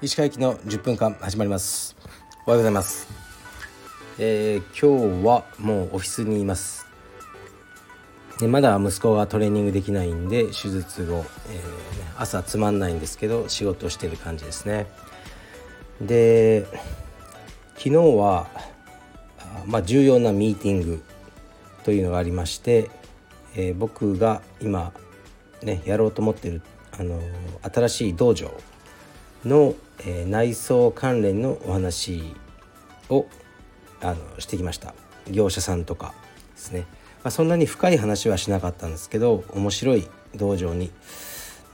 石川駅の10分間始まります。おはようございます、えー、今日はもうオフィスにいます。でまだ息子がトレーニングできないんで手術後、えー、朝つまんないんですけど仕事してる感じですね。で昨日はまあ、重要なミーティングというのがありまして、えー、僕が今ねやろうと思ってるあの新しい道場の、えー、内装関連のお話をあのしてきました。業者さんとかですね、まあ、そんなに深い話はしなかったんですけど面白い道場に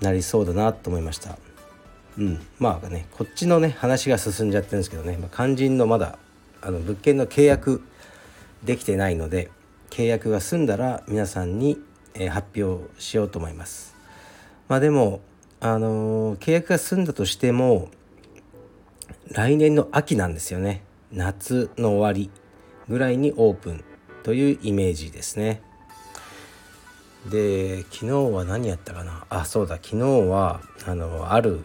なりそうだなと思いました。うん。まあねこっちのね話が進んじゃってるんですけどね、まあ、肝心のまだあの物件の契約できてないので契約が済んだら皆さんに、え、発表しようと思います。まあでもあの、契約が済んだとしても来年の秋なんですよね夏の終わりぐらいにオープンというイメージですね。で昨日は何やったかな？あそうだ昨日はあのある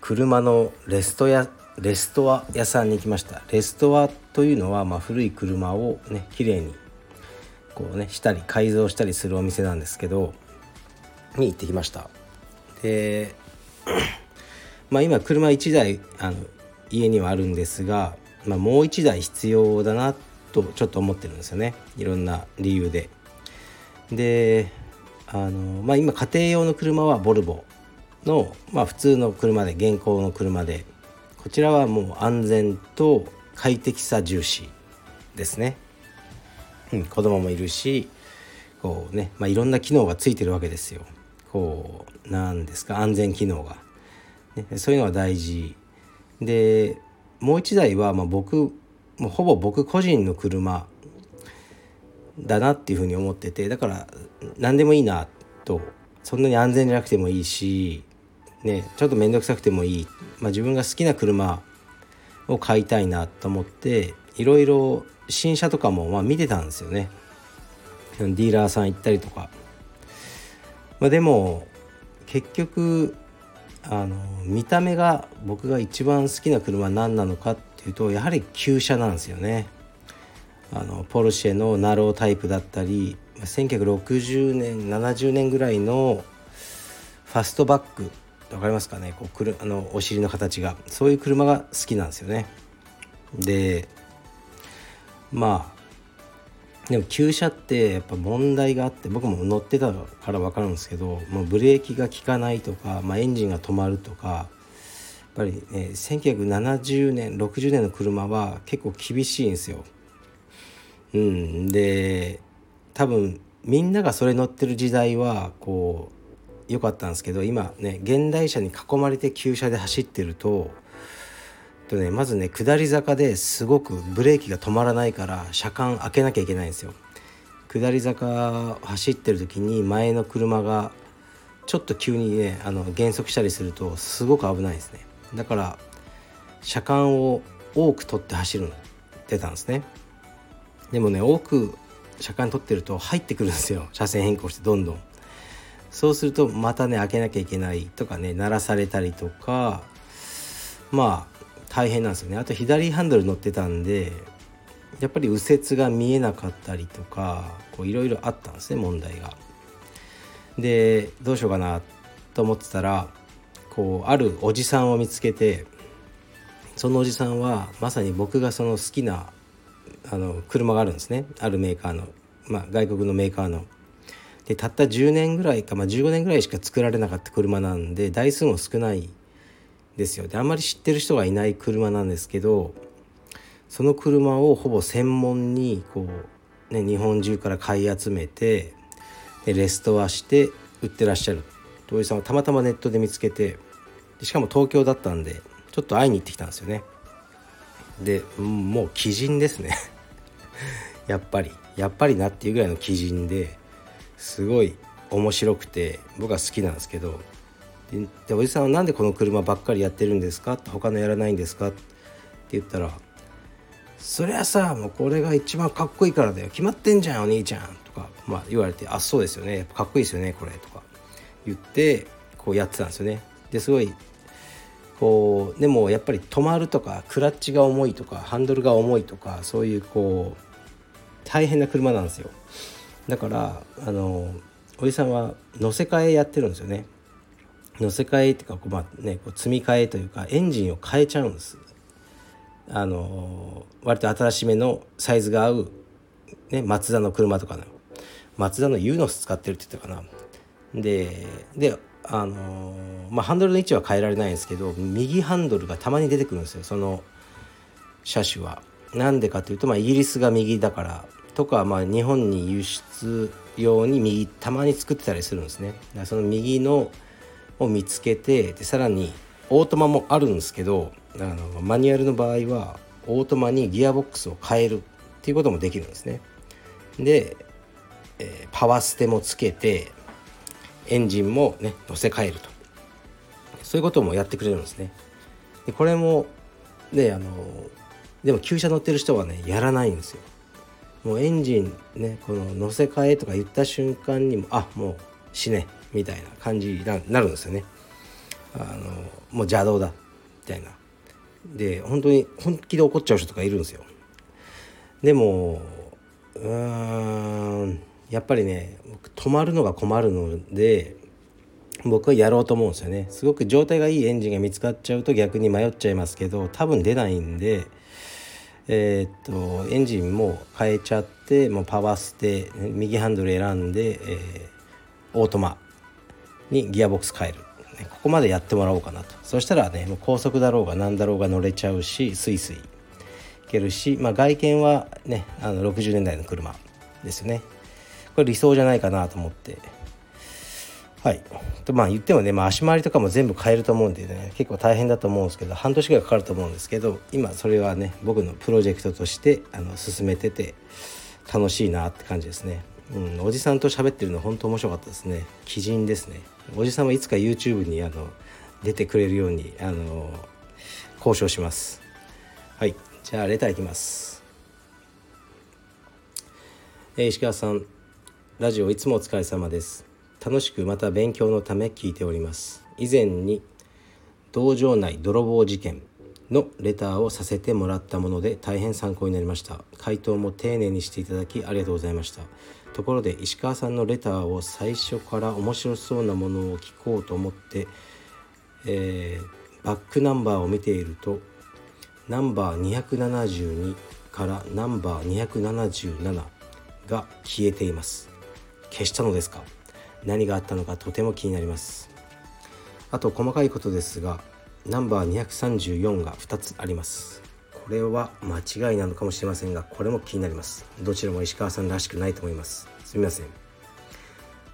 車のレストやレストア屋さんに行きましたレストアというのは、まあ、古い車をね綺麗にこうねしたり改造したりするお店なんですけどに行ってきました。でまあ今車1台あの家にはあるんですが、まあ、もう1台必要だなとちょっと思ってるんですよね。いろんな理由で。であのまあ今家庭用の車はボルボの、まあ、普通の車で現行の車でこちらはもう安全と快適さ重視ですね。うん、子供もいるしこうね、まあ、いろんな機能がついてるわけですよ。こうなんですか安全機能が、ね、そういうのは大事。でもう一台はまあ僕もうほぼ僕個人の車だなっていうふうに思っててだから何でもいいなと。そんなに安全じゃなくてもいいしねちょっと面倒くさくてもいい、まあ、自分が好きな車を買いたいなと思っていろいろ新車とかもまあ見てたんですよね。ディーラーさん行ったりとか、まあ、でも結局あの見た目が僕が一番好きな車は何なのかっていうとやはり旧車なんですよね。あのポルシェのナロータイプだったり1960年70年ぐらいのファストバック分かりますかね？こうくるあのお尻の形が。そういう車が好きなんですよね。でまあでも旧車ってやっぱ問題があって僕も乗ってたから分かるんですけどもうブレーキが効かないとか、まあ、エンジンが止まるとかやっぱり、ね、1970年60年の車は結構厳しいんですよ。うん、で多分みんながそれ乗ってる時代はこう良かったんですけど今ね現代車に囲まれて旧車で走ってるととねまずね下り坂ですごくブレーキが止まらないから車間開けなきゃいけないんですよ。下り坂走ってる時に前の車がちょっと急にねあの減速したりするとすごく危ないですね。だから車間を多く取って走るってたんですね。でもね多く車間取ってると入ってくるんですよ。車線変更してどんどん。そうするとまたね開けなきゃいけないとかね鳴らされたりとかまあ大変なんですよねあと左ハンドル乗ってたんでやっぱり右折が見えなかったりとかいろいろあったんですね問題が。でどうしようかなと思ってたらこうあるおじさんを見つけてそのおじさんはまさに僕がその好きなあの車があるんですねあるメーカーの、まあ、外国のメーカーの。でたった10年ぐらいか、まあ、15年ぐらいしか作られなかった車なんで台数も少ないですよ。であんまり知ってる人がいない車なんですけどその車をほぼ専門にこう、ね、日本中から買い集めてでレストアして売ってらっしゃる。土井さんはたまたまネットで見つけてしかも東京だったんでちょっと会いに行ってきたんですよね。でもう鬼人ですね。やっぱり。やっぱりなっていうぐらいの鬼人ですごい面白くて僕は好きなんですけどでおじさんは何でこの車ばっかりやってるんですか他のやらないんですか？って言ったら「そりゃさもうこれが一番かっこいいからだよ。決まってんじゃんお兄ちゃん」とか、まあ、言われて「あそうですよね。やっぱかっこいいですよねこれ」とか言ってこうやってたんですよね。ですごいこうでもやっぱり止まるとかクラッチが重いとかハンドルが重いとかそういうこう大変な車なんですよ。だからあのおじさんは乗せ替えやってるんですよね。乗せ替えっていうかこう、まあね、こう積み替えというかエンジンを変えちゃうんですあの割と新しめのサイズが合う、ね、マツダの車とかのマツダのユーノス使ってるって言ったかなでであのまあハンドルの位置は変えられないんですけど右ハンドルがたまに出てくるんですよその車種は。なんでかというと、まあ、イギリスが右だからとか、まあ、日本に輸出用に右たまに作ってたりするんですね。その右のを見つけてでさらにオートマもあるんですけどあのマニュアルの場合はオートマにギアボックスを変えるっていうこともできるんですね。で、えー、パワーステもつけてエンジンもね乗せ替えると。そういうこともやってくれるんですね。でこれもねあのでも旧車乗ってる人はねやらないんですよ。もうエンジンねこの乗せ替えとか言った瞬間にもあもう死ね。みたいな感じになるんですよね。あのもう邪道だみたいな。で本当に本気で怒っちゃう人とかいるんですよ。でもうーんやっぱりね止まるのが困るので僕はやろうと思うんですよね。すごく状態がいいエンジンが見つかっちゃうと逆に迷っちゃいますけど多分出ないんでえー、っとエンジンも変えちゃってもうパワーステ右ハンドル選んで、えー、オートマにギアボックス変える。ここまでやってもらおうかなと。そしたらねもう高速だろうが何だろうが乗れちゃうしスイスイいけるし、まあ、外見はねあの60年代の車ですよね。これ理想じゃないかなと思って。はい。とまあ言ってもね、まあ、足回りとかも全部変えると思うんでね結構大変だと思うんですけど半年ぐらいかかると思うんですけど今それはね僕のプロジェクトとしてあの進めてて楽しいなって感じですね、うん、おじさんと喋ってるの本当面白かったですね。鬼人ですね。おじさんはいつか YouTube にあの出てくれるようにあの交渉します。はいじゃあレターいきます、えー、石川さん。ラジオいつもお疲れ様です。楽しくまた勉強のため聞いております。以前に道場内泥棒事件。のレターをさせてもらったもので大変参考になりました。回答も丁寧にしていただきありがとうございました。ところで石川さんのレターを最初から面白そうなものを聞こうと思って、えー、バックナンバーを見ているとナンバー272からナンバー277が消えています。消したのですか？何があったのかとても気になります。あと細かいことですがナンバー234が2つあります。これは間違いなのかもしれませんがこれも気になります。どちらも石川さんらしくないと思います。すみません。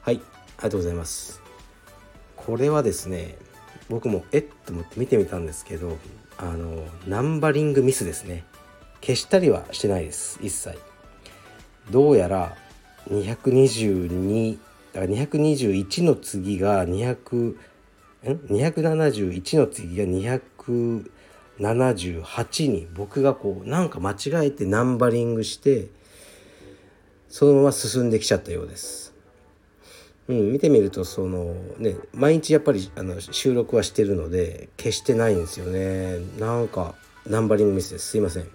はいありがとうございます。これはですね僕もえっと思って見てみたんですけどあのナンバリングミスですね。消したりはしてないです一切。どうやら222だから221の次が200 271の次が278に僕がこうなんか間違えてナンバリングしてそのまま進んできちゃったようです。うん、見てみるとそのね毎日やっぱりあの収録はしてるので消してないんですよね。なんかナンバリングミスです。すいません。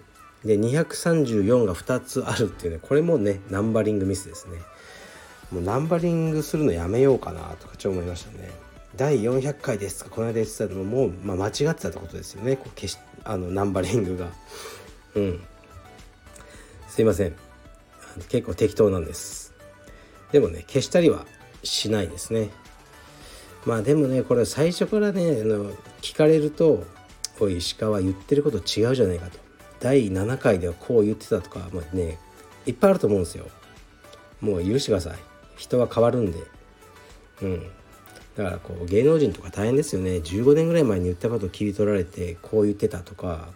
で234が2つあるっていうねこれもねナンバリングミスですね。もうナンバリングするのやめようかなとかちょっと思いましたね。第400回ですとかこの間言ってたのも、まあ、間違ってたってことですよね。こう消しあのナンバリングが。うん。すいません。結構適当なんです。でもね消したりはしないですね。まあでもねこれ最初からねあの聞かれると「おい石川言ってること違うじゃないか」と。第7回ではこう言ってたとか、まあ、ねいっぱいあると思うんですよ。もう許してください。人は変わるんで。うん。だからこう芸能人とか大変ですよね。15年ぐらい前に言ったことを切り取られてこう言ってたとか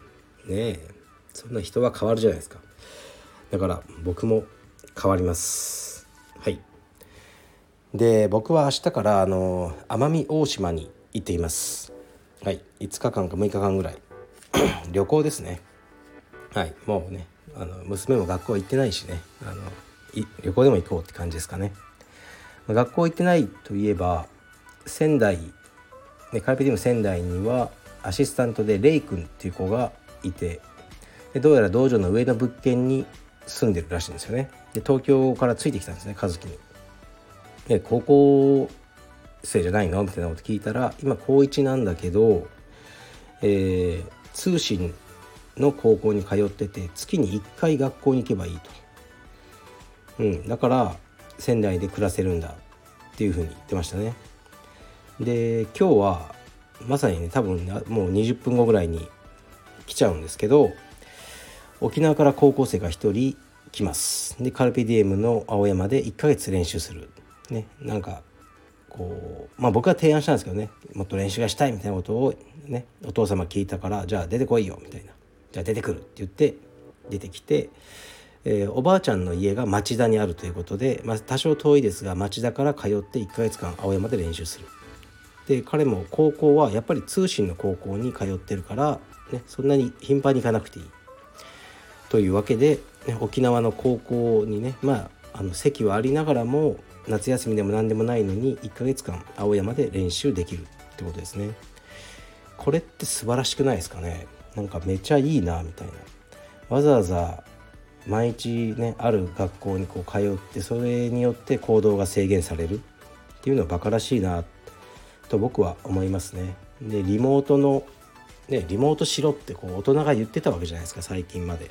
ねえ。そんな人は変わるじゃないですか。だから僕も変わります。はい。で僕は明日からあの奄美大島に行っています。はい。5日間か6日間ぐらい。旅行ですね。はい。もうねあの娘も学校行ってないしね。あの旅行でも行こうって感じですかね。学校行ってないといえば仙台、ね、カルペディウム仙台にはアシスタントでレイ君っていう子がいてでどうやら道場の上の物件に住んでるらしいんですよね。で東京からついてきたんですね和樹に。で高校生じゃないのみたいなこと聞いたら今高1なんだけど、えー、通信の高校に通ってて月に1回学校に行けばいいと、うん、だから仙台で暮らせるんだっていうふうに言ってましたね。で今日はまさにね多分もう20分後ぐらいに来ちゃうんですけど沖縄から高校生が1人来ます。でカルピディエムの青山で1ヶ月練習する。ねなんかこうまあ僕は提案したんですけどねもっと練習がしたいみたいなことをねお父様聞いたからじゃあ出てこいよみたいな。じゃあ出てくるって言って出てきて、えー、おばあちゃんの家が町田にあるということで、まあ、多少遠いですが町田から通って1ヶ月間青山で練習する。で彼も高校はやっぱり通信の高校に通ってるから、ね、そんなに頻繁に行かなくていいというわけで、ね、沖縄の高校にねまああの席はありながらも夏休みでも何でもないのに1ヶ月間青山で練習できるってことですね。これって素晴らしくないですかね？なんかめちゃいいなみたいな。わざわざ毎日ねある学校にこう通ってそれによって行動が制限されるっていうのはバカらしいなと僕は思いますね。でリモートのねリモートしろってこう大人が言ってたわけじゃないですか最近まで。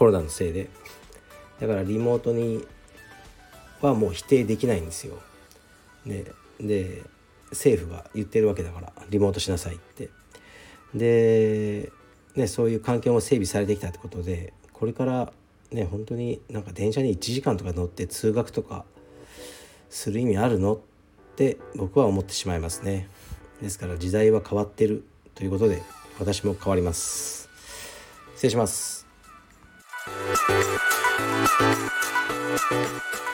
コロナのせいでだからリモートにはもう否定できないんですよ。でで政府が言ってるわけだからリモートしなさいって。で、ね、そういう環境も整備されてきたってことでこれからね本当になんか電車に1時間とか乗って通学とかする意味あるのって僕は思ってしまいますね。ですから時代は変わってるということで私も変わります。失礼します。Thank you.